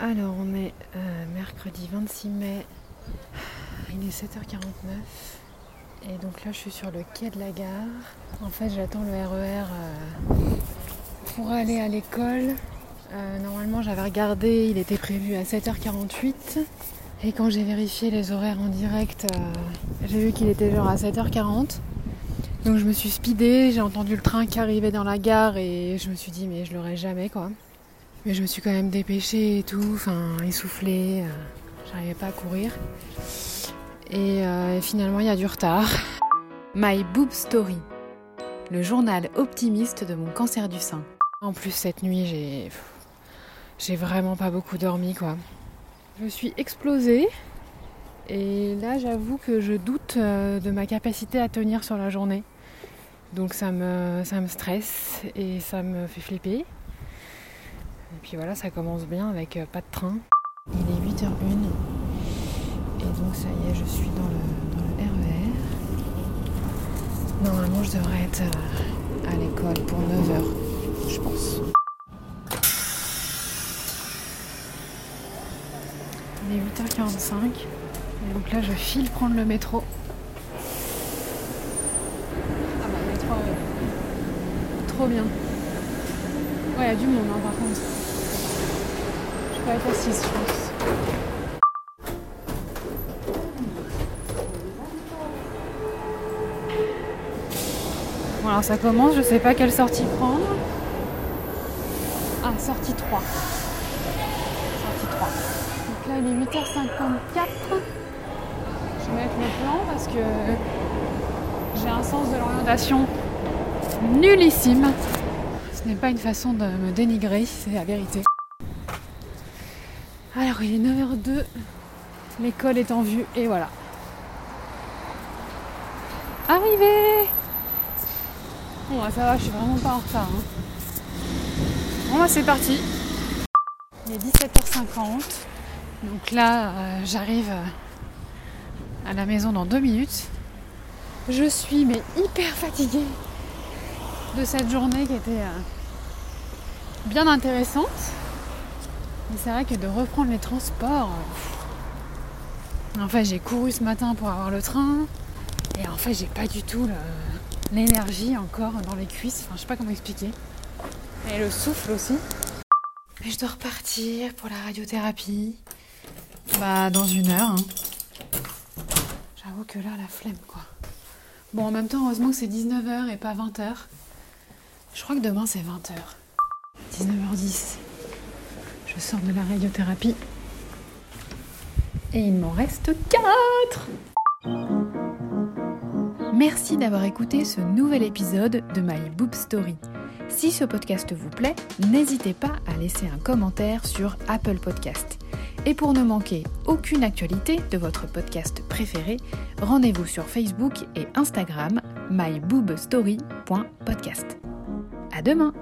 Alors on est euh, mercredi 26 mai, il est 7h49 et donc là je suis sur le quai de la gare. En fait j'attends le RER euh, pour aller à l'école. Euh, normalement j'avais regardé, il était prévu à 7h48 et quand j'ai vérifié les horaires en direct, j'ai vu qu'il était genre à 7h40. Donc je me suis speedée, j'ai entendu le train qui arrivait dans la gare et je me suis dit mais je l'aurai jamais quoi. Mais je me suis quand même dépêchée et tout, enfin essoufflée, euh, j'arrivais pas à courir. Et euh, finalement il y a du retard. My Boob Story, le journal optimiste de mon cancer du sein. En plus cette nuit j'ai j'ai vraiment pas beaucoup dormi quoi. Je suis explosée et là j'avoue que je doute euh, de ma capacité à tenir sur la journée. Donc ça me, ça me stresse et ça me fait flipper. Et puis voilà, ça commence bien avec euh, pas de train. Il est 8h01 et donc ça y est, je suis dans le, RER. Normalement, je devrais être euh, à l'école pour 9h, je pense. Il est 8h45 et donc là, je file prendre le métro. Ah bah, le métro, euh, trop bien. Ouais, il y a du monde hein, par contre. Être assise, je pense. Voilà, ça commence, je sais pas quelle sortie prendre. Ah, sortie 3. Sortie 3. Donc là, il est 8h54. Je vais mettre le plan parce que j'ai un sens de l'orientation nullissime. Ce n'est pas une façon de me dénigrer, c'est la vérité. Alors il est 9h02, l'école est en vue et voilà. Arrivé Bon ça va, je suis vraiment pas en retard. hein. Bon bah c'est parti. Il est 17h50. Donc là euh, j'arrive à la maison dans deux minutes. Je suis mais hyper fatiguée de cette journée qui était euh, bien intéressante. Mais c'est vrai que de reprendre les transports. En fait, j'ai couru ce matin pour avoir le train. Et en fait, j'ai pas du tout l'énergie encore dans les cuisses. Enfin, je sais pas comment expliquer. Et le souffle aussi. Mais je dois repartir pour la radiothérapie. Bah, dans une heure. hein. J'avoue que là, la flemme, quoi. Bon, en même temps, heureusement que c'est 19h et pas 20h. Je crois que demain, c'est 20h. 19h10. Je sors de la radiothérapie. Et il m'en reste 4 Merci d'avoir écouté ce nouvel épisode de My Boob Story. Si ce podcast vous plaît, n'hésitez pas à laisser un commentaire sur Apple Podcast. Et pour ne manquer aucune actualité de votre podcast préféré, rendez-vous sur Facebook et Instagram myboobstory.podcast. À demain!